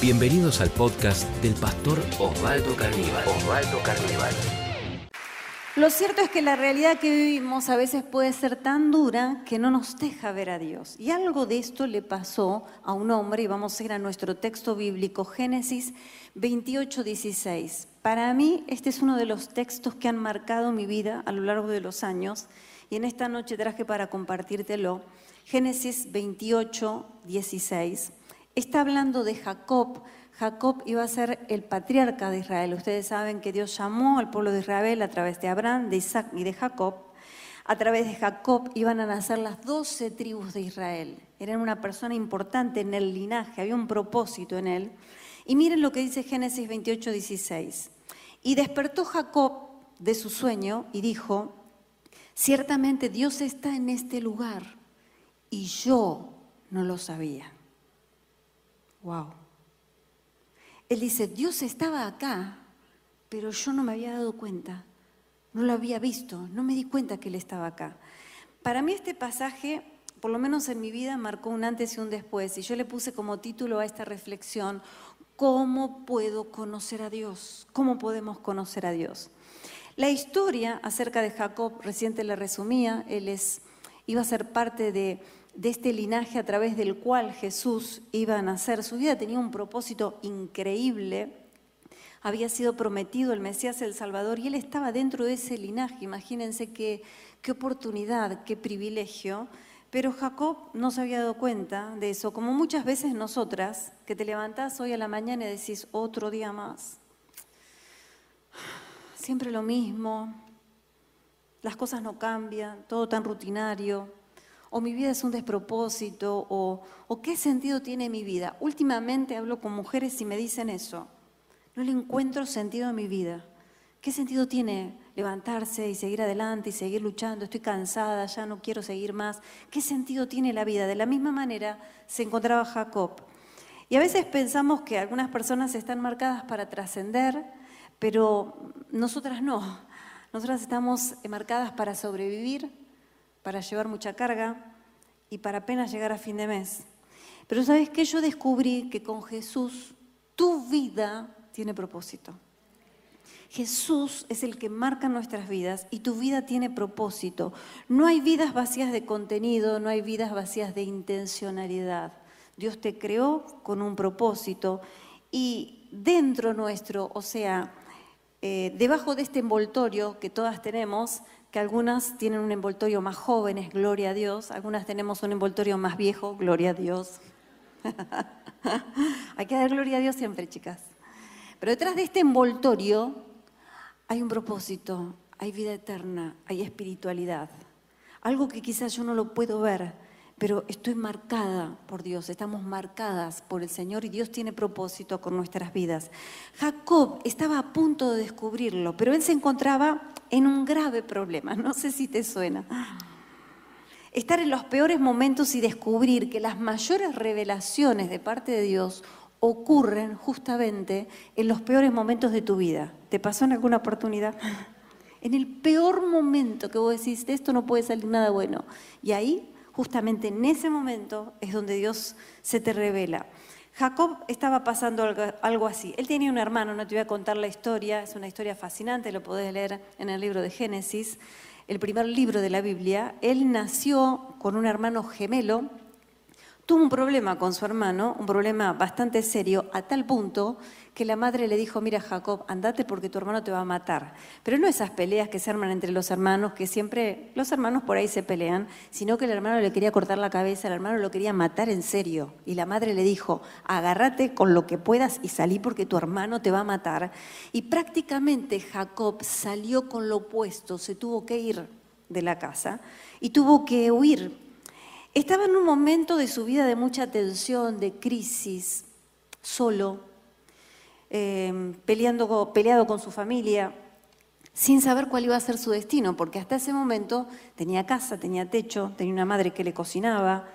Bienvenidos al podcast del pastor Osvaldo Carnival. Osvaldo Carnival. Lo cierto es que la realidad que vivimos a veces puede ser tan dura que no nos deja ver a Dios. Y algo de esto le pasó a un hombre, y vamos a ir a nuestro texto bíblico, Génesis 28, 16. Para mí, este es uno de los textos que han marcado mi vida a lo largo de los años, y en esta noche traje para compartírtelo. Génesis 28, 16. Está hablando de Jacob, Jacob iba a ser el patriarca de Israel. Ustedes saben que Dios llamó al pueblo de Israel a través de Abraham, de Isaac y de Jacob. A través de Jacob iban a nacer las doce tribus de Israel. Era una persona importante en el linaje, había un propósito en él. Y miren lo que dice Génesis 28, 16. Y despertó Jacob de su sueño y dijo, ciertamente Dios está en este lugar y yo no lo sabía. Wow. Él dice, Dios estaba acá, pero yo no me había dado cuenta, no lo había visto, no me di cuenta que Él estaba acá. Para mí este pasaje, por lo menos en mi vida, marcó un antes y un después, y yo le puse como título a esta reflexión, ¿cómo puedo conocer a Dios? ¿Cómo podemos conocer a Dios? La historia acerca de Jacob, reciente le resumía, él es, iba a ser parte de de este linaje a través del cual Jesús iba a nacer. Su vida tenía un propósito increíble. Había sido prometido el Mesías el Salvador y él estaba dentro de ese linaje. Imagínense qué, qué oportunidad, qué privilegio. Pero Jacob no se había dado cuenta de eso, como muchas veces nosotras, que te levantás hoy a la mañana y decís otro día más. Siempre lo mismo, las cosas no cambian, todo tan rutinario, o mi vida es un despropósito, o, qué sentido tiene mi vida. Últimamente hablo con mujeres y me dicen eso, no le encuentro sentido a mi vida. ¿Qué sentido tiene levantarse y seguir adelante y seguir luchando? Estoy cansada, ya no quiero seguir más. ¿Qué sentido tiene la vida? De la misma manera se encontraba Jacob. Y a veces pensamos que algunas personas están marcadas para trascender, pero nosotras no. Nosotras estamos marcadas para sobrevivir, para llevar mucha carga y para apenas llegar a fin de mes. Pero sabes que yo descubrí que con Jesús tu vida tiene propósito. Jesús es el que marca nuestras vidas y tu vida tiene propósito. No hay vidas vacías de contenido, no hay vidas vacías de intencionalidad. Dios te creó con un propósito y dentro nuestro, o sea, eh, debajo de este envoltorio que todas tenemos, que algunas tienen un envoltorio más jóvenes, gloria a Dios, algunas tenemos un envoltorio más viejo, gloria a Dios. hay que dar gloria a Dios siempre, chicas. Pero detrás de este envoltorio hay un propósito, hay vida eterna, hay espiritualidad. Algo que quizás yo no lo puedo ver, pero estoy marcada por Dios, estamos marcadas por el Señor y Dios tiene propósito con nuestras vidas. Jacob estaba a punto de descubrirlo, pero él se encontraba en un grave problema, no sé si te suena. Estar en los peores momentos y descubrir que las mayores revelaciones de parte de Dios ocurren justamente en los peores momentos de tu vida. ¿Te pasó en alguna oportunidad? En el peor momento que vos decís, de esto no puede salir nada bueno. Y ahí justamente en ese momento es donde Dios se te revela. Jacob estaba pasando algo, así. Él tenía un hermano, no te voy a contar la historia, es una historia fascinante, lo podés leer en el libro de Génesis, el primer libro de la Biblia. Él nació con un hermano gemelo, tuvo un problema con su hermano, un problema bastante serio, a tal punto que la madre le dijo, mira Jacob, andate porque tu hermano te va a matar. Pero no esas peleas que se arman entre los hermanos, que siempre los hermanos por ahí se pelean, sino que el hermano le quería cortar la cabeza, el hermano lo quería matar en serio. Y la madre le dijo, agárrate con lo que puedas y salí porque tu hermano te va a matar. Y prácticamente Jacob salió con lo opuesto, se tuvo que ir de la casa y tuvo que huir. Estaba en un momento de su vida de mucha tensión, de crisis, solo, eh, peleando, peleado con su familia, sin saber cuál iba a ser su destino, porque hasta ese momento tenía casa, tenía techo, tenía una madre que le cocinaba,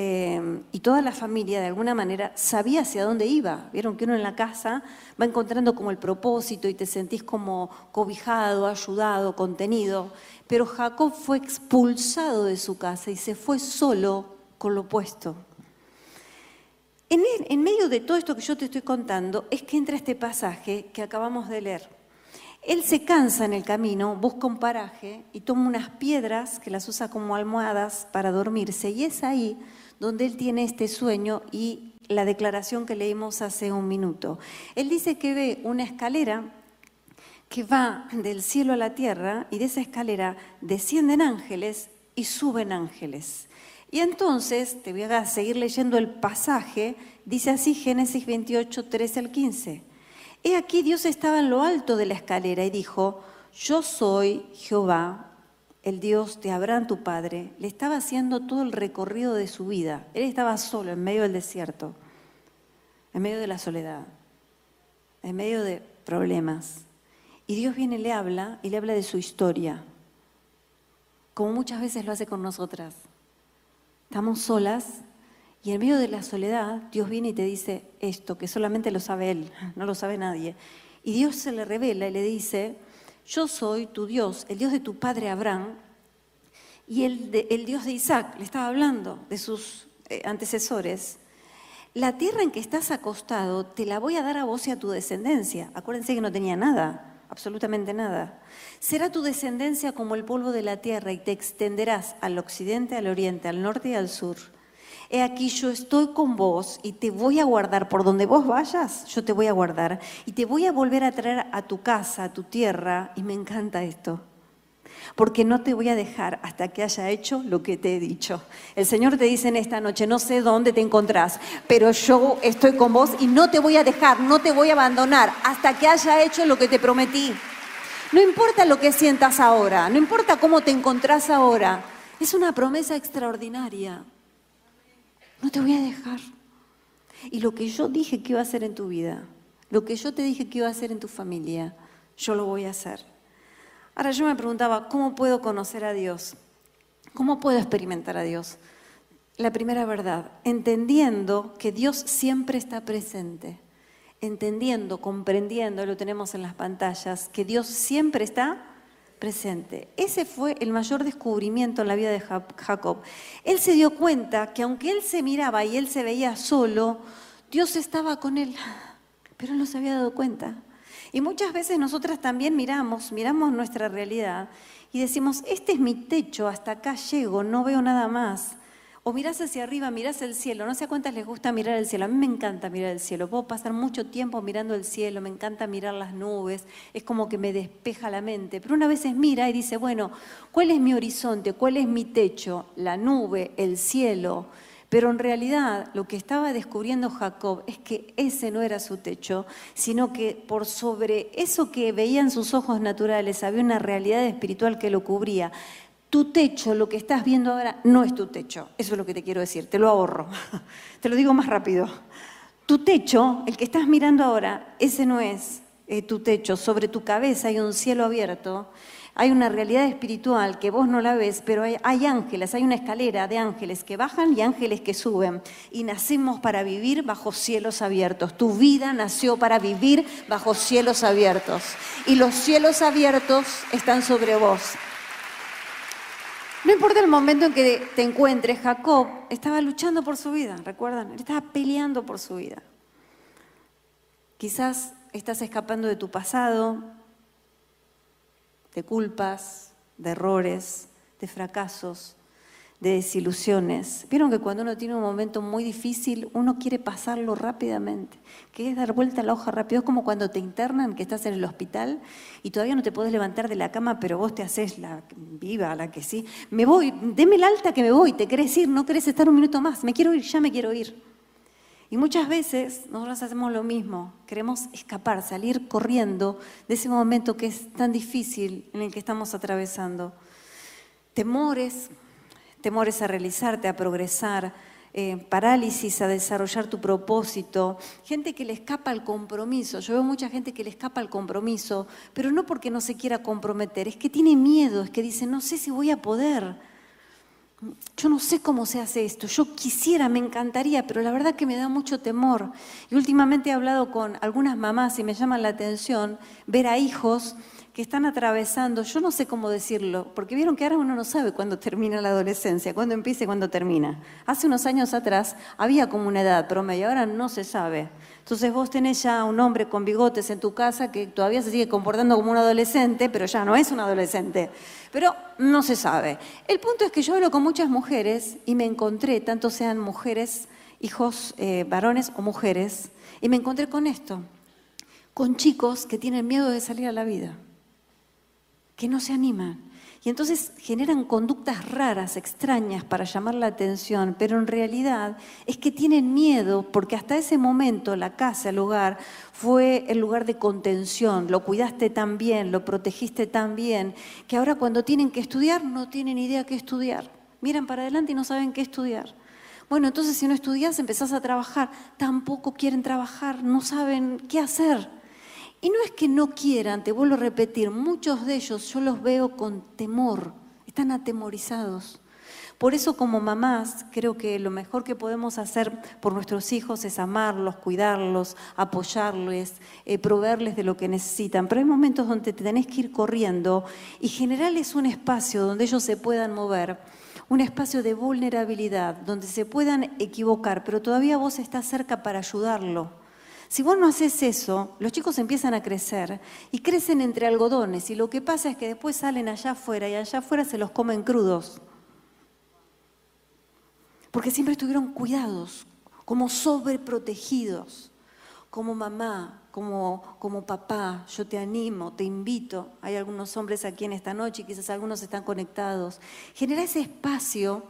eh, y toda la familia de alguna manera sabía hacia dónde iba. Vieron que uno en la casa va encontrando como el propósito y te sentís como cobijado, ayudado, contenido. Pero Jacob fue expulsado de su casa y se fue solo con lo opuesto. En, medio de todo esto que yo te estoy contando es que entra este pasaje que acabamos de leer. Él se cansa en el camino, busca un paraje y toma unas piedras que las usa como almohadas para dormirse. Y es ahí donde él tiene este sueño y la declaración que leímos hace un minuto. Él dice que ve una escalera que va del cielo a la tierra y de esa escalera descienden ángeles y suben ángeles. Y entonces, te voy a seguir leyendo el pasaje, dice así Génesis 28, 13 al 15. He aquí Dios estaba en lo alto de la escalera y dijo, yo soy Jehová, el Dios de Abraham tu padre. Le estaba haciendo todo el recorrido de su vida. Él estaba solo en medio del desierto, en medio de la soledad, en medio de problemas. Y Dios viene y le habla y le habla de su historia, como muchas veces lo hace con nosotras. Estamos solas y en medio de la soledad, Dios viene y te dice esto, que solamente lo sabe Él, no lo sabe nadie. Y Dios se le revela y le dice, yo soy tu Dios, el Dios de tu padre Abraham, y el, Dios de Isaac, le estaba hablando de sus eh, antecesores. La tierra en que estás acostado te la voy a dar a vos y a tu descendencia. Acuérdense que no tenía nada, absolutamente nada. Será tu descendencia como el polvo de la tierra y te extenderás al occidente, al oriente, al norte y al sur he aquí yo estoy con vos y te voy a guardar por donde vos vayas, yo te voy a guardar y te voy a volver a traer a tu casa, a tu tierra, y me encanta esto. Porque no te voy a dejar hasta que haya hecho lo que te he dicho. El Señor te dice en esta noche, no sé dónde te encontrás, pero yo estoy con vos y no te voy a dejar, no te voy a abandonar hasta que haya hecho lo que te prometí. No importa lo que sientas ahora, no importa cómo te encontrás ahora, es una promesa extraordinaria. No te voy a dejar. Y lo que yo dije que iba a hacer en tu vida, lo que yo te dije que iba a hacer en tu familia, yo lo voy a hacer. Ahora yo me preguntaba, ¿cómo puedo conocer a Dios? ¿Cómo puedo experimentar a Dios? La primera verdad, entendiendo que Dios siempre está presente, entendiendo, comprendiendo, lo tenemos en las pantallas, que Dios siempre está presente. Ese fue el mayor descubrimiento en la vida de Jacob. Él se dio cuenta que aunque él se miraba y él se veía solo, Dios estaba con él, pero él no se había dado cuenta. Y muchas veces nosotras también miramos, miramos nuestra realidad y decimos, este es mi techo, hasta acá llego, no veo nada más. O mirás hacia arriba, mirás el cielo. No sé a cuántas les gusta mirar el cielo. A mí me encanta mirar el cielo. Puedo pasar mucho tiempo mirando el cielo, me encanta mirar las nubes. Es como que me despeja la mente. Pero una vez mira y dice, bueno, ¿cuál es mi horizonte? ¿Cuál es mi techo? La nube, el cielo. Pero en realidad lo que estaba descubriendo Jacob es que ese no era su techo, sino que por sobre eso que veían sus ojos naturales había una realidad espiritual que lo cubría. Tu techo, lo que estás viendo ahora, no es tu techo. Eso es lo que te quiero decir, te lo ahorro. te lo digo más rápido. Tu techo, el que estás mirando ahora, ese no es eh, tu techo. Sobre tu cabeza hay un cielo abierto, hay una realidad espiritual que vos no la ves, pero hay, ángeles, hay una escalera de ángeles que bajan y ángeles que suben. Y nacemos para vivir bajo cielos abiertos. Tu vida nació para vivir bajo cielos abiertos. Y los cielos abiertos están sobre vos. No importa el momento en que te encuentres, Jacob estaba luchando por su vida, ¿recuerdan? Él estaba peleando por su vida. Quizás estás escapando de tu pasado, de culpas, de errores, de fracasos, de desilusiones. Vieron que cuando uno tiene un momento muy difícil, uno quiere pasarlo rápidamente, que dar vuelta a la hoja rápido. Es como cuando te internan, que estás en el hospital y todavía no te podés levantar de la cama, pero vos te haces la viva, la que sí. Me voy, deme el alta que me voy, te querés ir, no querés estar un minuto más, me quiero ir, ya me quiero ir. Y muchas veces nosotros hacemos lo mismo, queremos escapar, salir corriendo de ese momento que es tan difícil en el que estamos atravesando. Temores, temores a realizarte, a progresar, eh, parálisis a desarrollar tu propósito, gente que le escapa al compromiso. Yo veo mucha gente que le escapa al compromiso, pero no porque no se quiera comprometer, es que tiene miedo, es que dice, no sé si voy a poder. Yo no sé cómo se hace esto, yo quisiera, me encantaría, pero la verdad que me da mucho temor. Y últimamente he hablado con algunas mamás y me llama la atención ver a hijos que están atravesando, yo no sé cómo decirlo, porque vieron que ahora uno no sabe cuándo termina la adolescencia, cuándo empieza y cuándo termina. Hace unos años atrás había como una edad promedio, ahora no se sabe. Entonces vos tenés ya un hombre con bigotes en tu casa que todavía se sigue comportando como un adolescente, pero ya no es un adolescente. Pero no se sabe. El punto es que yo hablo con muchas mujeres y me encontré, tanto sean mujeres, hijos eh, varones o mujeres, y me encontré con esto, con chicos que tienen miedo de salir a la vida, que no se animan. Y entonces generan conductas raras, extrañas para llamar la atención, pero en realidad es que tienen miedo porque hasta ese momento la casa, el hogar, fue el lugar de contención, lo cuidaste tan bien, lo protegiste tan bien, que ahora cuando tienen que estudiar no tienen idea qué estudiar. Miran para adelante y no saben qué estudiar. Bueno, entonces si no estudias, empezás a trabajar, tampoco quieren trabajar, no saben qué hacer. Y no es que no quieran, te vuelvo a repetir, muchos de ellos yo los veo con temor, están atemorizados. Por eso como mamás creo que lo mejor que podemos hacer por nuestros hijos es amarlos, cuidarlos, apoyarles, eh, proveerles de lo que necesitan. Pero hay momentos donde te tenés que ir corriendo y generarles un espacio donde ellos se puedan mover, un espacio de vulnerabilidad, donde se puedan equivocar, pero todavía vos estás cerca para ayudarlo si vos no haces eso, los chicos empiezan a crecer y crecen entre algodones y lo que pasa es que después salen allá afuera y allá afuera se los comen crudos. Porque siempre estuvieron cuidados, como sobreprotegidos, como mamá, como, como papá, yo te animo, te invito. Hay algunos hombres aquí en esta noche, quizás algunos están conectados. Genera ese espacio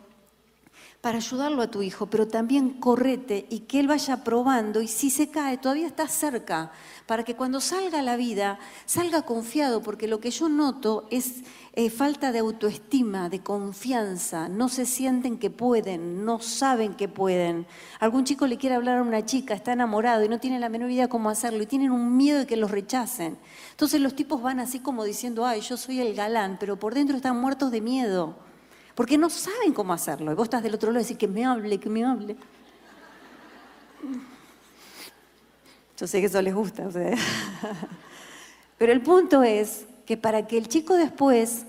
para ayudarlo a tu hijo, pero también correte y que él vaya probando y si se cae todavía está cerca, para que cuando salga a la vida salga confiado, porque lo que yo noto es eh, falta de autoestima, de confianza, no se sienten que pueden, no saben que pueden. Algún chico le quiere hablar a una chica, está enamorado y no tiene la menor idea cómo hacerlo y tienen un miedo de que los rechacen. Entonces los tipos van así como diciendo, ay, yo soy el galán, pero por dentro están muertos de miedo porque no saben cómo hacerlo. Y vos estás del otro lado y decís que me hable, que me hable. Yo sé que eso les gusta. O Pero el punto es que para que el chico después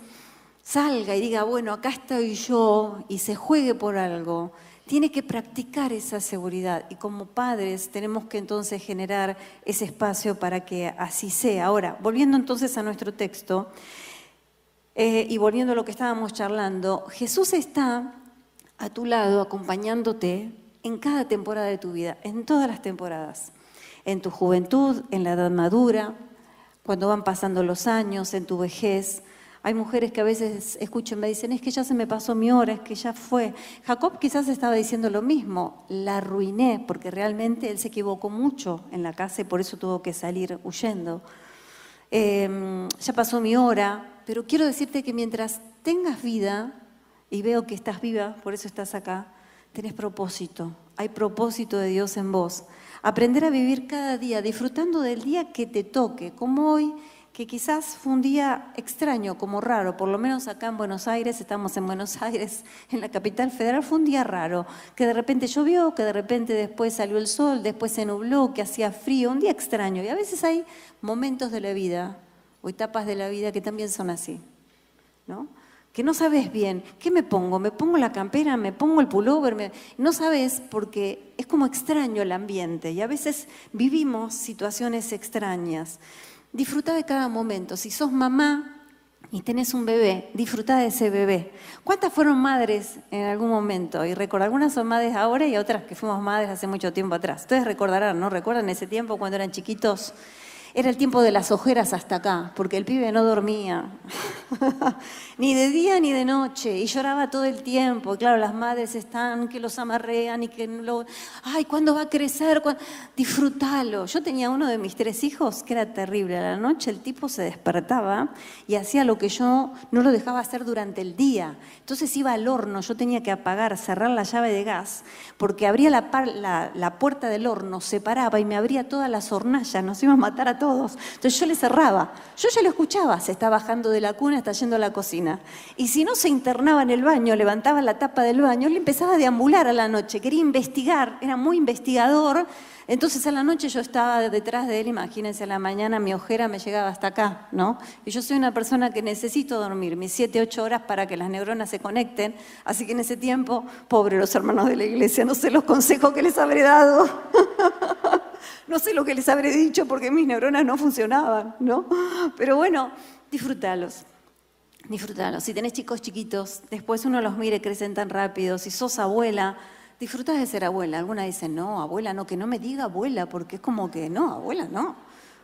salga y diga, bueno, acá estoy yo y se juegue por algo, tiene que practicar esa seguridad y como padres tenemos que entonces generar ese espacio para que así sea. Ahora, volviendo entonces a nuestro texto, eh, y volviendo a lo que estábamos charlando, Jesús está a tu lado acompañándote en cada temporada de tu vida, en todas las temporadas, en tu juventud, en la edad madura, cuando van pasando los años, en tu vejez. Hay mujeres que a veces escuchan, me dicen, es que ya se me pasó mi hora, es que ya fue. Jacob quizás estaba diciendo lo mismo, la arruiné porque realmente él se equivocó mucho en la casa y por eso tuvo que salir huyendo. Em, ya pasó mi hora, pero quiero decirte que mientras tengas vida, y veo que estás viva, por eso estás acá, tenés propósito, hay propósito de Dios en vos. Aprender a vivir cada día, disfrutando del día que te toque, como hoy, que quizás fue un día extraño, como raro, por lo menos acá en Buenos Aires, estamos en Buenos Aires, en la capital federal, fue un día raro, que de repente llovió, que de repente después salió el sol, después se nubló, que hacía frío, un día extraño. Y a veces hay momentos de la vida o etapas de la vida que también son así, ¿no? Que no sabes bien, ¿qué me pongo? ¿Me pongo la campera? ¿Me pongo el pullover? No sabes porque es como extraño el ambiente y a veces vivimos situaciones extrañas. Disfruta de cada momento. Si sos mamá y tenés un bebé, disfruta de ese bebé. ¿Cuántas fueron madres en algún momento? Y recuerdo, algunas son madres ahora y otras que fuimos madres hace mucho tiempo atrás. Ustedes recordarán, ¿no? ¿Recuerdan ese tiempo cuando eran chiquitos? Era el tiempo de las ojeras hasta acá, porque el pibe no dormía, ni de día ni de noche, y lloraba todo el tiempo. Claro, las madres están que los amarrean y que lo... Ay, ¿cuándo va a crecer? Disfrútalo. Yo tenía uno de mis tres hijos que era terrible. A la noche el tipo se despertaba y hacía lo que yo no lo dejaba hacer durante el día. Entonces iba al horno, yo tenía que apagar, cerrar la llave de gas, porque abría la, la, la puerta del horno, se paraba y me abría todas las hornallas, nos iba a matar a todos. Entonces yo le cerraba. Yo ya lo escuchaba, se está bajando de la cuna, está yendo a la cocina. Y si no se internaba en el baño, levantaba la tapa del baño, le empezaba a deambular a la noche, quería investigar, era muy investigador. Entonces a la noche yo estaba detrás de él, imagínense, a la mañana mi ojera me llegaba hasta acá, ¿no? Y yo soy una persona que necesito dormir mis siete, ocho horas para que las neuronas se conecten, así que en ese tiempo, pobre los hermanos de la iglesia, no sé los consejos que les habré dado, no sé lo que les habré dicho porque mis neuronas no funcionaban, ¿no? Pero bueno, disfrútalos. Disfrútalos. Si tenés chicos chiquitos, después uno los mire, crecen tan rápido. Si sos abuela, disfrutas de ser abuela. Alguna dice, no, abuela, no, que no me diga abuela, porque es como que, no, abuela, no.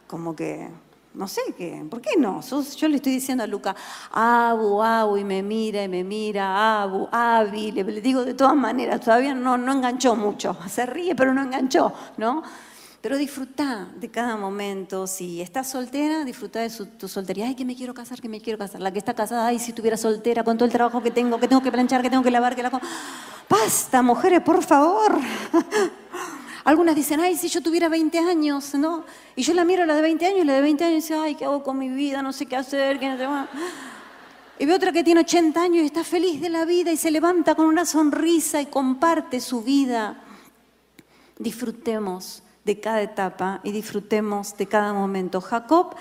Como que, no sé, qué, ¿por qué no? Yo le estoy diciendo a Luca, abu, abu, y me mira, y me mira, abu, abi, le, le digo de todas maneras, todavía no, no enganchó mucho. Se ríe, pero no enganchó, ¿no? Pero disfruta de cada momento. Si estás soltera, disfruta de tu soltería. Ay, que me quiero casar, que me quiero casar. La que está casada, ay, si estuviera soltera, con todo el trabajo que tengo, que tengo que planchar, que tengo que lavar, que la... Basta, mujeres, por favor. Algunas dicen, ay, si yo tuviera 20 años, ¿no? Y yo la miro a la de 20 años y la de 20 años dice, ay, ¿qué hago con mi vida? No sé qué hacer, qué no. Y veo otra que tiene 80 años y está feliz de la vida y se levanta con una sonrisa y comparte su vida. Disfrutemos de cada etapa y disfrutemos de cada momento. Jacob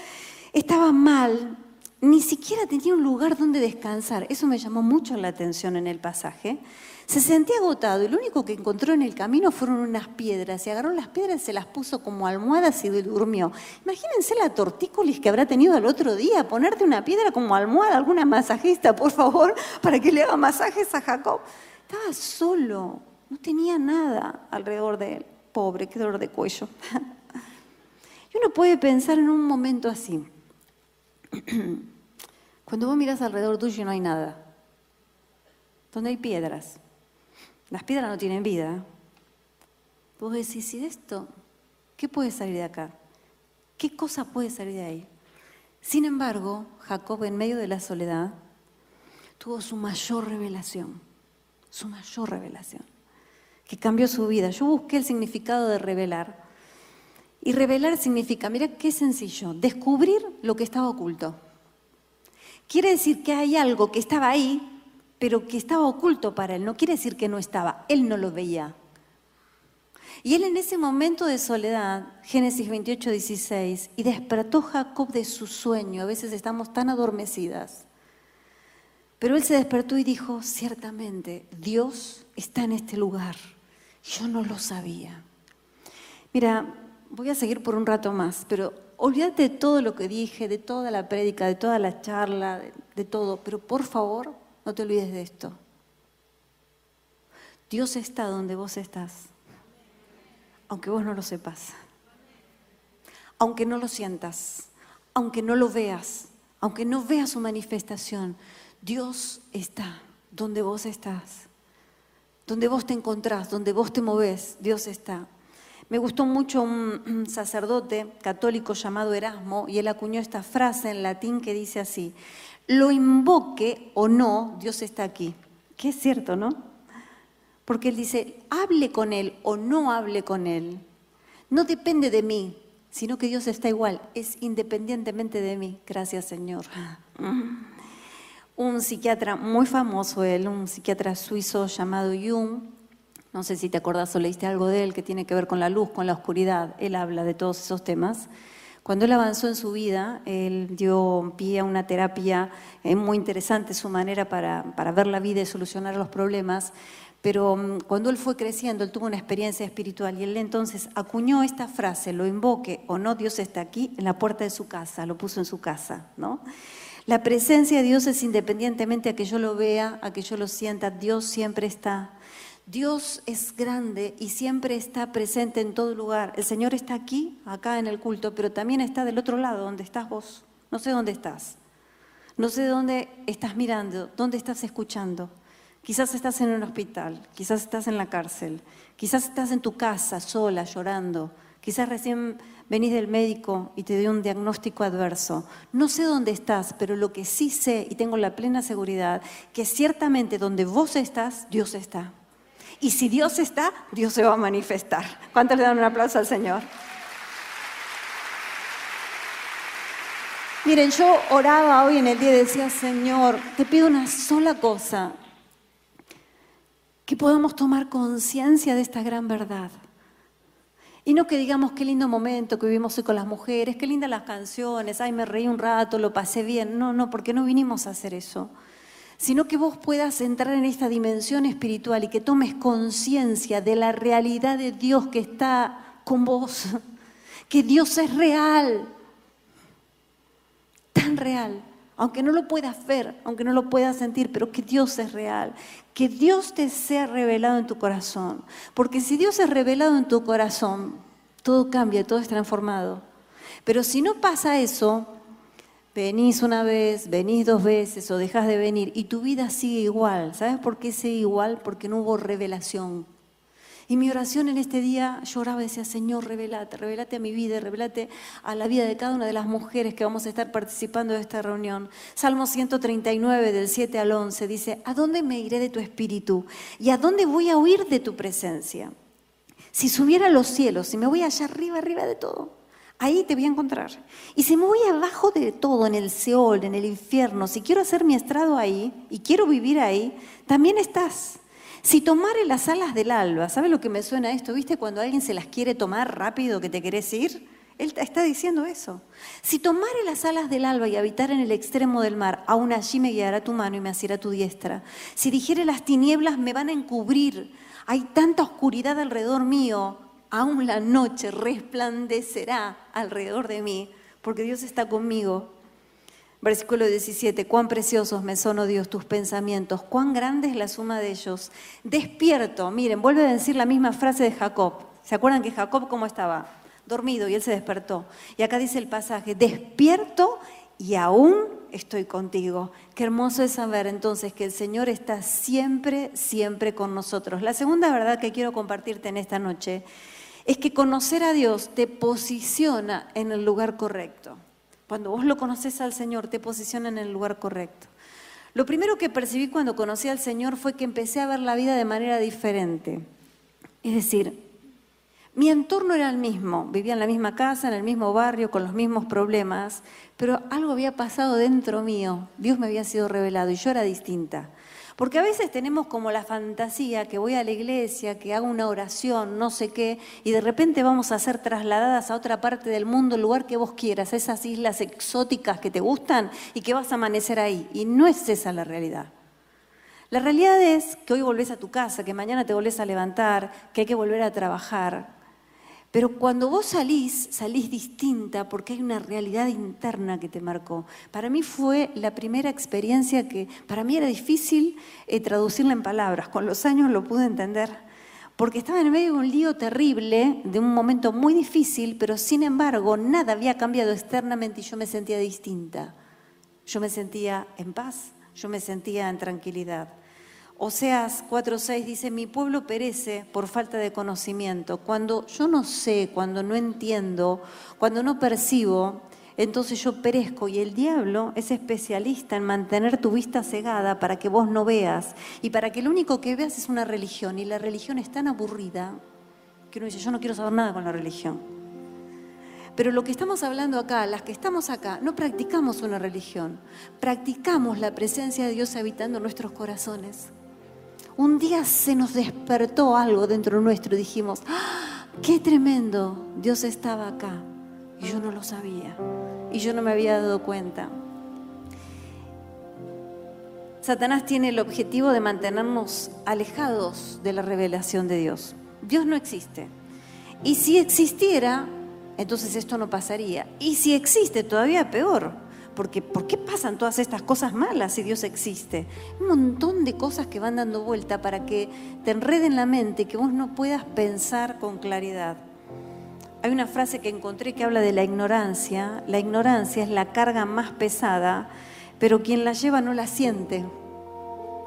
estaba mal, ni siquiera tenía un lugar donde descansar. Eso me llamó mucho la atención en el pasaje. Se sentía agotado y lo único que encontró en el camino fueron unas piedras. Y agarró las piedras se las puso como almohadas y durmió. Imagínense la tortícolis que habrá tenido el otro día. Ponerte una piedra como almohada, alguna masajista, por favor, para que le haga masajes a Jacob. Estaba solo, no tenía nada alrededor de él. Pobre, qué dolor de cuello. Y uno puede pensar en un momento así. Cuando vos miras alrededor tuyo no hay nada. Donde hay piedras. Las piedras no tienen vida. Vos decís, ¿y de esto? ¿Qué puede salir de acá? ¿Qué cosa puede salir de ahí? Sin embargo, Jacob en medio de la soledad tuvo su mayor revelación, su mayor revelación que cambió su vida. Yo busqué el significado de revelar. Y revelar significa, mira qué sencillo, descubrir lo que estaba oculto. Quiere decir que hay algo que estaba ahí, pero que estaba oculto para él. No quiere decir que no estaba, él no lo veía. Y él en ese momento de soledad, Génesis 28, 16, y despertó Jacob de su sueño. A veces estamos tan adormecidas. Pero él se despertó y dijo, ciertamente, Dios está en este lugar. Yo no lo sabía. Mira, voy a seguir por un rato más, pero olvídate de todo lo que dije, de toda la prédica, de toda la charla, de, todo, pero por favor, no te olvides de esto. Dios está donde vos estás, aunque vos no lo sepas, aunque no lo sientas, aunque no lo veas, aunque no veas su manifestación, Dios está donde vos estás. Donde vos te encontrás, donde vos te movés, Dios está. Me gustó mucho un, sacerdote católico llamado Erasmo y él acuñó esta frase en latín que dice así, lo invoque o no, Dios está aquí. Que es cierto, ¿no? Porque él dice, hable con él o no hable con él. No depende de mí, sino que Dios está igual, es independientemente de mí. Gracias, Señor un psiquiatra muy famoso, él, un psiquiatra suizo llamado Jung, no sé si te acordás o leíste algo de él que tiene que ver con la luz, con la oscuridad, él habla de todos esos temas. Cuando él avanzó en su vida, él dio pie a una terapia es muy interesante, su manera para, para ver la vida y solucionar los problemas, pero mm, cuando él fue creciendo, él tuvo una experiencia espiritual y él entonces acuñó esta frase, lo invoque o no, Dios está aquí, en la puerta de su casa, lo puso en su casa, ¿no? La presencia de Dios es independientemente a que yo lo vea, a que yo lo sienta, Dios siempre está. Dios es grande y siempre está presente en todo lugar. El Señor está aquí, acá en el culto, pero también está del otro lado, donde estás vos. No sé dónde estás. No sé dónde estás mirando, dónde estás escuchando. Quizás estás en un hospital, quizás estás en la cárcel, quizás estás en tu casa sola, llorando, quizás recién venís del médico y te dio un diagnóstico adverso. No sé dónde estás, pero lo que sí sé y tengo la plena seguridad, que ciertamente donde vos estás, Dios está. Y si Dios está, Dios se va a manifestar. ¿Cuántos le dan un aplauso al Señor? Miren, yo oraba hoy en el día y decía, Señor, te pido una sola cosa, que podamos tomar conciencia de esta gran verdad. Y no que digamos qué lindo momento que vivimos hoy con las mujeres, qué lindas las canciones, ay, me reí un rato, lo pasé bien. No, no, porque no vinimos a hacer eso. Sino que vos puedas entrar en esta dimensión espiritual y que tomes conciencia de la realidad de Dios que está con vos. Que Dios es real, tan real, aunque no lo puedas ver, aunque no lo puedas sentir, pero que Dios es real, que Dios te sea revelado en tu corazón. Porque si Dios es revelado en tu corazón, todo cambia, todo es transformado. Pero si no pasa eso, venís una vez, venís dos veces o dejas de venir y tu vida sigue igual. ¿Sabes por qué sigue igual? Porque no hubo revelación. Y mi oración en este día, lloraba y decía, Señor, revelate, revelate a mi vida, revelate a la vida de cada una de las mujeres que vamos a estar participando de esta reunión. Salmo 139, del 7 al 11, dice, ¿a dónde me iré de tu espíritu? ¿Y a dónde voy a huir de tu presencia? Si subiera a los cielos, si me voy allá arriba, arriba de todo, ahí te voy a encontrar. Y si me voy abajo de todo, en el Seol, en el infierno, si quiero hacer mi estrado ahí y quiero vivir ahí, también estás. Si tomare las alas del alba, ¿sabe lo que me suena esto? ¿Viste cuando alguien se las quiere tomar rápido que te querés ir? Él está diciendo eso. Si tomare las alas del alba y habitar en el extremo del mar, aún allí me guiará tu mano y me asirá tu diestra. Si dijere las tinieblas me van a encubrir, hay tanta oscuridad alrededor mío, aún la noche resplandecerá alrededor de mí, porque Dios está conmigo. Versículo 17, cuán preciosos me son, oh Dios, tus pensamientos, cuán grande es la suma de ellos. Despierto, miren, vuelve a decir la misma frase de Jacob. ¿Se acuerdan que Jacob cómo estaba? Dormido y él se despertó. Y acá dice el pasaje, despierto y aún estoy contigo. Qué hermoso es saber entonces que el Señor está siempre, siempre con nosotros. La segunda verdad que quiero compartirte en esta noche es que conocer a Dios te posiciona en el lugar correcto. Cuando vos lo conoces al Señor, te posiciona en el lugar correcto. Lo primero que percibí cuando conocí al Señor fue que empecé a ver la vida de manera diferente. Es decir, mi entorno era el mismo, vivía en la misma casa, en el mismo barrio, con los mismos problemas, pero algo había pasado dentro mío, Dios me había sido revelado y yo era distinta. Porque a veces tenemos como la fantasía que voy a la iglesia, que hago una oración, no sé qué, y de repente vamos a ser trasladadas a otra parte del mundo, el lugar que vos quieras, esas islas exóticas que te gustan y que vas a amanecer ahí. Y no es esa la realidad. La realidad es que hoy volvés a tu casa, que mañana te volvés a levantar, que hay que volver a trabajar, pero cuando vos salís, salís distinta porque hay una realidad interna que te marcó. Para mí fue la primera experiencia que para mí era difícil eh, traducirla en palabras. Con los años lo pude entender. Porque estaba en medio de un lío terrible, de un momento muy difícil, pero sin embargo nada había cambiado externamente y yo me sentía distinta. Yo me sentía en paz, yo me sentía en tranquilidad. Oseas 4:6 dice, mi pueblo perece por falta de conocimiento. Cuando yo no sé, cuando no entiendo, cuando no percibo, entonces yo perezco. Y el diablo es especialista en mantener tu vista cegada para que vos no veas. Y para que lo único que veas es una religión. Y la religión es tan aburrida que uno dice, yo no quiero saber nada con la religión. Pero lo que estamos hablando acá, las que estamos acá, no practicamos una religión, practicamos la presencia de Dios habitando nuestros corazones un día se nos despertó algo dentro nuestro y dijimos, ¡Ah, qué tremendo, Dios estaba acá y yo no lo sabía y yo no me había dado cuenta. Satanás tiene el objetivo de mantenernos alejados de la revelación de Dios. Dios no existe. Y si existiera, entonces esto no pasaría. Y si existe, todavía peor porque ¿por qué pasan todas estas cosas malas si Dios existe? Un montón de cosas que van dando vuelta para que te enreden la mente y que vos no puedas pensar con claridad. Hay una frase que encontré que habla de la ignorancia. La ignorancia es la carga más pesada, pero quien la lleva no la siente.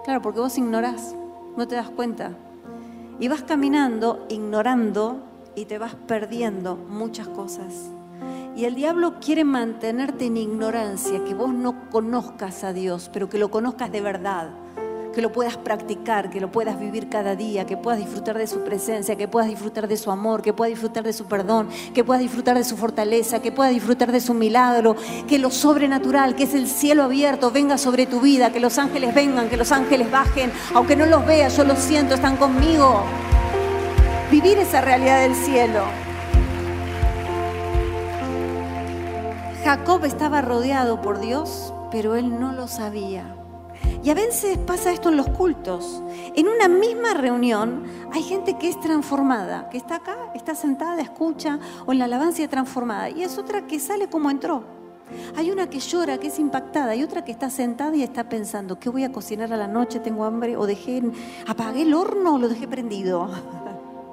Claro, porque vos ignorás, no te das cuenta. Y vas caminando, ignorando, y te vas perdiendo muchas cosas. Y el diablo quiere mantenerte en ignorancia, que vos no conozcas a Dios, pero que lo conozcas de verdad. que lo puedas practicar, que lo puedas vivir cada día, que puedas disfrutar de su presencia, que puedas disfrutar de su amor, que puedas disfrutar de su perdón, que puedas disfrutar de su fortaleza, que puedas disfrutar de su milagro, que lo sobrenatural, que es el cielo abierto, venga sobre tu vida, que los ángeles vengan, que los ángeles bajen, aunque no los veas, yo los siento, están conmigo. Vivir esa realidad del cielo. Jacob estaba rodeado por Dios, pero él no lo sabía. Y a veces pasa esto en los cultos. En una misma reunión hay gente que es transformada, que está acá, está sentada, escucha, o en la alabanza transformada. Y es otra que sale como entró. Hay una que llora, que es impactada, y otra que está sentada y está pensando, ¿qué voy a cocinar a la noche? ¿Tengo hambre? ¿O dejé, apagué el horno o lo dejé prendido?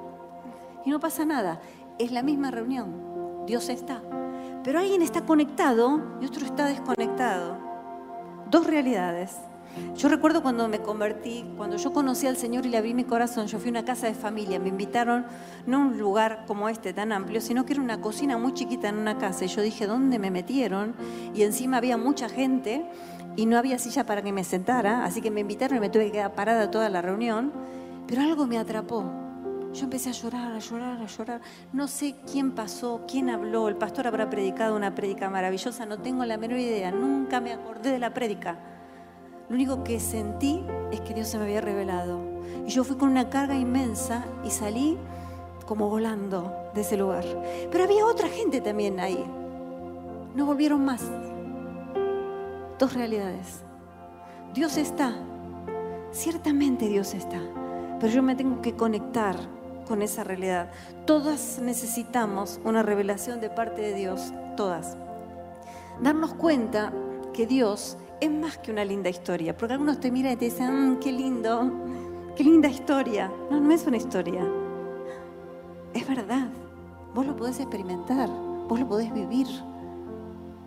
y no pasa nada. Es la misma reunión. Dios está. Pero alguien está conectado y otro está desconectado. Dos realidades. Yo recuerdo cuando me convertí, cuando yo conocí al Señor y le abrí mi corazón, yo fui a una casa de familia, me invitaron, no a un lugar como este tan amplio, sino que era una cocina muy chiquita en una casa. Y yo dije, ¿dónde me metieron? Y encima había mucha gente y no había silla para que me sentara, así que me invitaron y me tuve que quedar parada toda la reunión. Pero algo me atrapó. Yo empecé a llorar, a llorar, a llorar. No sé quién pasó, quién habló. El pastor habrá predicado una prédica maravillosa, no tengo la menor idea. Nunca me acordé de la prédica lo único que sentí es que Dios se me había revelado. Y yo fui con una carga inmensa y salí como volando de ese lugar. Pero había otra gente también ahí. No volvieron más. Dos realidades. Dios está. Ciertamente Dios está. Pero yo me tengo que conectar con esa realidad. Todas necesitamos una revelación de parte de Dios. Todas. Darnos cuenta que Dios es más que una linda historia, porque algunos te miran y te dicen, mm, qué lindo, qué linda historia. No, no es una historia. Es verdad. Vos lo podés experimentar, vos lo podés vivir.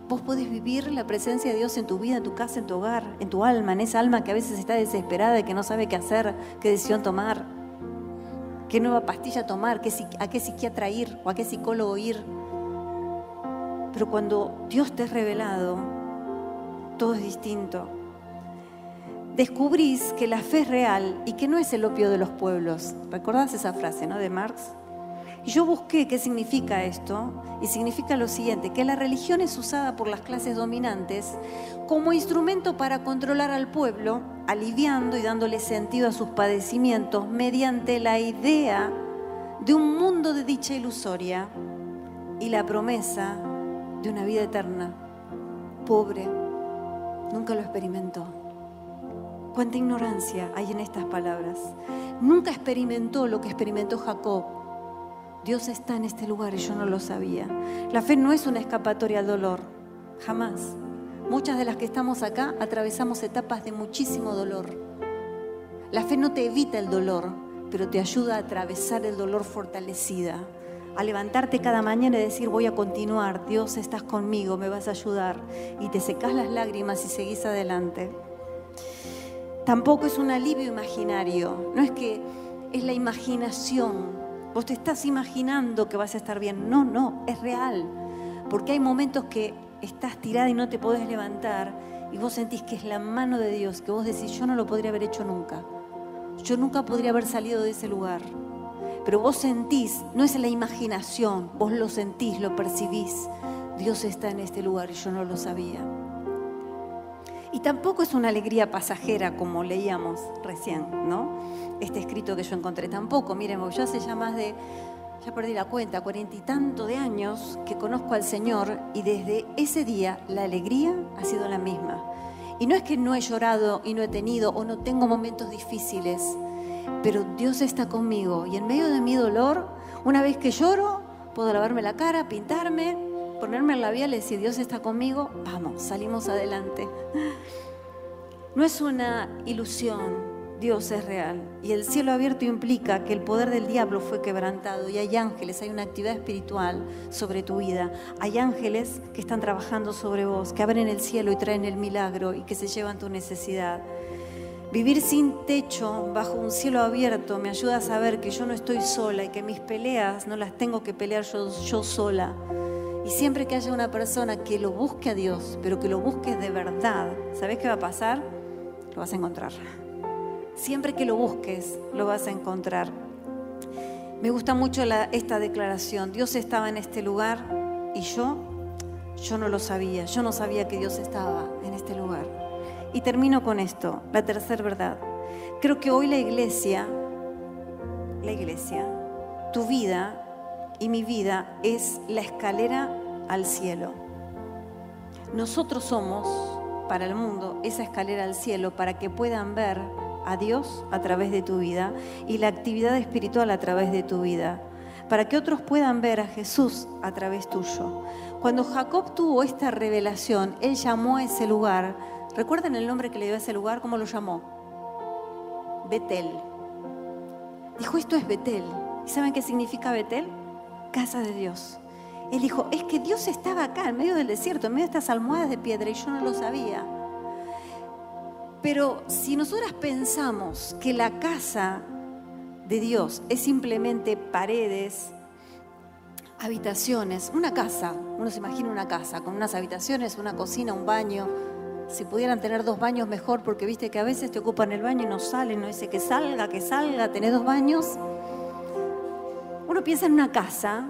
Vos podés vivir la presencia de Dios en tu vida, en tu casa, en tu hogar, en tu alma, en esa alma que a veces está desesperada y que no sabe qué hacer, qué decisión tomar, qué nueva pastilla tomar, a qué psiquiatra ir o a qué psicólogo ir. Pero cuando Dios te ha revelado, todo es distinto. Descubrís que la fe es real y que no es el opio de los pueblos. ¿Recordás esa frase, no? De Marx. Yo busqué qué significa esto y significa lo siguiente, que la religión es usada por las clases dominantes como instrumento para controlar al pueblo, aliviando y dándole sentido a sus padecimientos mediante la idea de un mundo de dicha ilusoria y la promesa de una vida eterna, pobre, Nunca lo experimentó. Cuánta ignorancia hay en estas palabras. Nunca experimentó lo que experimentó Jacob. Dios está en este lugar y yo no lo sabía. La fe no es una escapatoria al dolor, jamás. Muchas de las que estamos acá atravesamos etapas de muchísimo dolor. La fe no te evita el dolor, pero te ayuda a atravesar el dolor fortalecida a levantarte cada mañana y decir, voy a continuar, Dios estás conmigo, me vas a ayudar. Y te secas las lágrimas y seguís adelante. Tampoco es un alivio imaginario, no es que es la imaginación. Vos te estás imaginando que vas a estar bien. No, no, es real. Porque hay momentos que estás tirada y no te podés levantar y vos sentís que es la mano de Dios, que vos decís, yo no lo podría haber hecho nunca. Yo nunca podría haber salido de ese lugar pero vos sentís, no es la imaginación, vos lo sentís, lo percibís. Dios está en este lugar y yo no lo sabía. Y tampoco es una alegría pasajera como leíamos recién, ¿no? Este escrito que yo encontré tampoco. Miren, yo hace ya más de, ya perdí la cuenta, cuarenta y tanto de años que conozco al Señor y desde ese día la alegría ha sido la misma. Y no es que no he llorado y no he tenido o no tengo momentos difíciles, pero Dios está conmigo y en medio de mi dolor, una vez que lloro, puedo lavarme la cara, pintarme, ponerme el labial y decir, Dios está conmigo, vamos, salimos adelante. No es una ilusión, Dios es real. Y el cielo abierto implica que el poder del diablo fue quebrantado y hay ángeles, hay una actividad espiritual sobre tu vida. Hay ángeles que están trabajando sobre vos, que abren el cielo y traen el milagro y que se llevan tu necesidad. Vivir sin techo, bajo un cielo abierto, me ayuda a saber que yo no estoy sola y que mis peleas no las tengo que pelear yo sola. Y siempre que haya una persona que lo busque a Dios, pero que lo busque de verdad, ¿sabes qué va a pasar? Lo vas a encontrar. Siempre que lo busques, lo vas a encontrar. Me gusta mucho esta declaración. Dios estaba en este lugar y yo, yo no lo sabía. Yo no sabía que Dios estaba en este lugar. Y termino con esto, la tercera verdad. Creo que hoy la iglesia, la iglesia, tu vida y mi vida es la escalera al cielo. Nosotros somos para el mundo esa escalera al cielo para que puedan ver a Dios a través de tu vida y la actividad espiritual a través de tu vida, para que otros puedan ver a Jesús a través tuyo. Cuando Jacob tuvo esta revelación, él llamó a ese lugar, ¿recuerdan el nombre que le dio a ese lugar? ¿Cómo lo llamó? Betel. Dijo, esto es Betel. ¿Y saben qué significa Betel? Casa de Dios. Él dijo, es que Dios estaba acá, en medio del desierto, en medio de estas almohadas de piedra, y yo no lo sabía. Pero si nosotras pensamos que la casa de Dios es simplemente paredes, habitaciones, una casa, uno se imagina una casa con unas habitaciones, una cocina, un baño, si pudieran tener dos baños mejor, porque viste que a veces te ocupan el baño y no salen, no dice que salga, que salga, tenés dos baños. Uno piensa en una casa,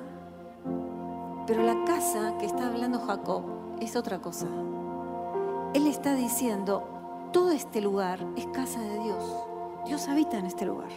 pero la casa que está hablando Jacob es otra cosa. Él está diciendo, todo este lugar es casa de Dios. Dios habita en este lugar.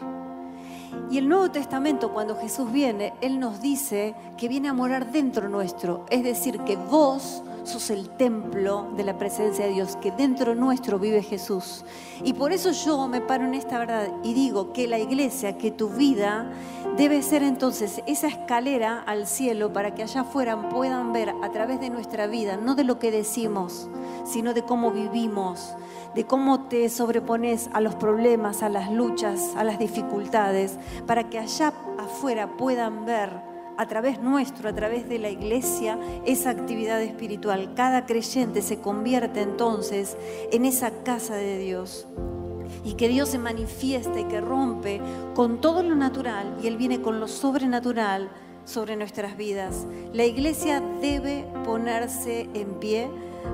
Y el Nuevo Testamento, cuando Jesús viene, Él nos dice que viene a morar dentro nuestro. Es decir, que vos sos el templo de la presencia de Dios, que dentro nuestro vive Jesús. Y por eso yo me paro en esta verdad y digo que la iglesia, que tu vida debe ser entonces esa escalera al cielo para que allá afuera puedan ver a través de nuestra vida, no de lo que decimos, sino de cómo vivimos, de cómo te sobrepones a los problemas, a las luchas, a las dificultades, para que allá afuera puedan ver a través nuestro, a través de la iglesia, esa actividad espiritual. Cada creyente se convierte entonces en esa casa de Dios. Y que Dios se manifieste y que rompe con todo lo natural y Él viene con lo sobrenatural sobre nuestras vidas. La iglesia debe ponerse en pie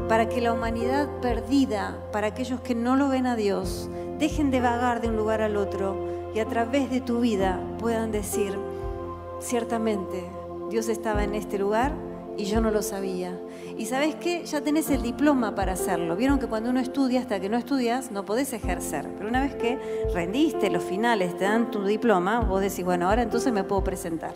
para que la humanidad perdida, para aquellos que no lo ven a Dios, dejen de vagar de un lugar al otro y a través de tu vida puedan decir, ciertamente Dios estaba en este lugar y yo no lo sabía. Y sabes qué, ya tenés el diploma para hacerlo. Vieron que cuando uno estudia, hasta que no estudias, no podés ejercer. Pero una vez que rendiste los finales, te dan tu diploma, vos decís, bueno, ahora entonces me puedo presentar.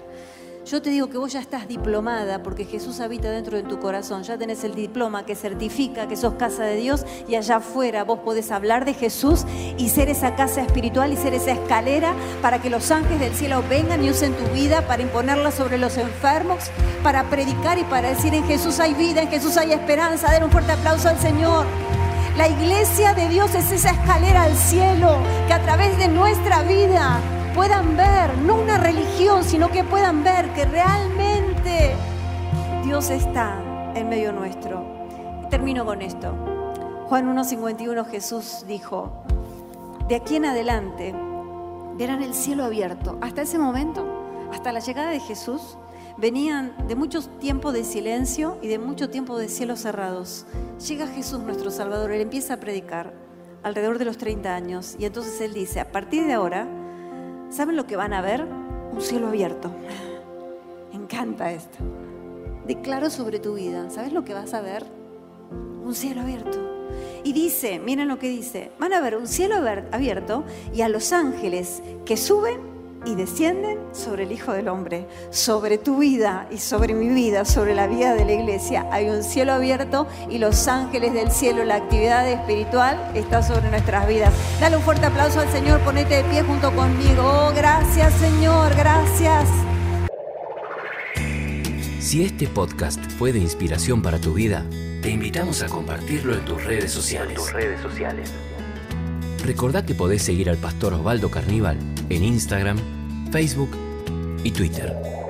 Yo te digo que vos ya estás diplomada porque Jesús habita dentro de tu corazón. Ya tenés el diploma que certifica que sos casa de Dios y allá afuera vos podés hablar de Jesús y ser esa casa espiritual y ser esa escalera para que los ángeles del cielo vengan y usen tu vida para imponerla sobre los enfermos, para predicar y para decir en Jesús hay vida, en Jesús hay esperanza. Den un fuerte aplauso al Señor. La iglesia de Dios es esa escalera al cielo que a través de nuestra vida puedan ver, no una religión, sino que puedan ver que realmente Dios está en medio nuestro. termino con esto. Juan 1.51 Jesús dijo, de aquí en adelante verán el cielo abierto. Hasta ese momento, hasta la llegada de Jesús, venían de mucho tiempo de silencio y de mucho tiempo de cielos cerrados. Llega Jesús nuestro Salvador, Él empieza a predicar alrededor de los 30 años y entonces Él dice, a partir de ahora, ¿Saben lo que van a ver? Un cielo abierto. Me encanta esto. Declaro sobre tu vida. ¿Sabes lo que vas a ver? Un cielo abierto. Y dice, miren lo que dice, van a ver un cielo abierto y a los ángeles que suben y descienden sobre el Hijo del Hombre, sobre tu vida y sobre mi vida, sobre la vida de la iglesia. Hay un cielo abierto y los ángeles del cielo, la actividad espiritual está sobre nuestras vidas. Dale un fuerte aplauso al Señor, ponete de pie junto conmigo. Oh, gracias Señor, gracias. Si este podcast fue de inspiración para tu vida, te invitamos a compartirlo en tus redes sociales. tus redes sociales. Recordá que podés seguir al pastor Osvaldo Carníbal en Instagram, Facebook y Twitter.